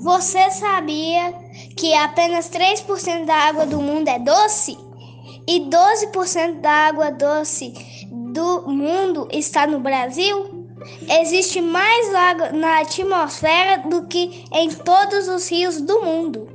Você sabia que apenas 3% da água do mundo é doce? E 12% da água doce do mundo está no Brasil? Existe mais água na atmosfera do que em todos os rios do mundo.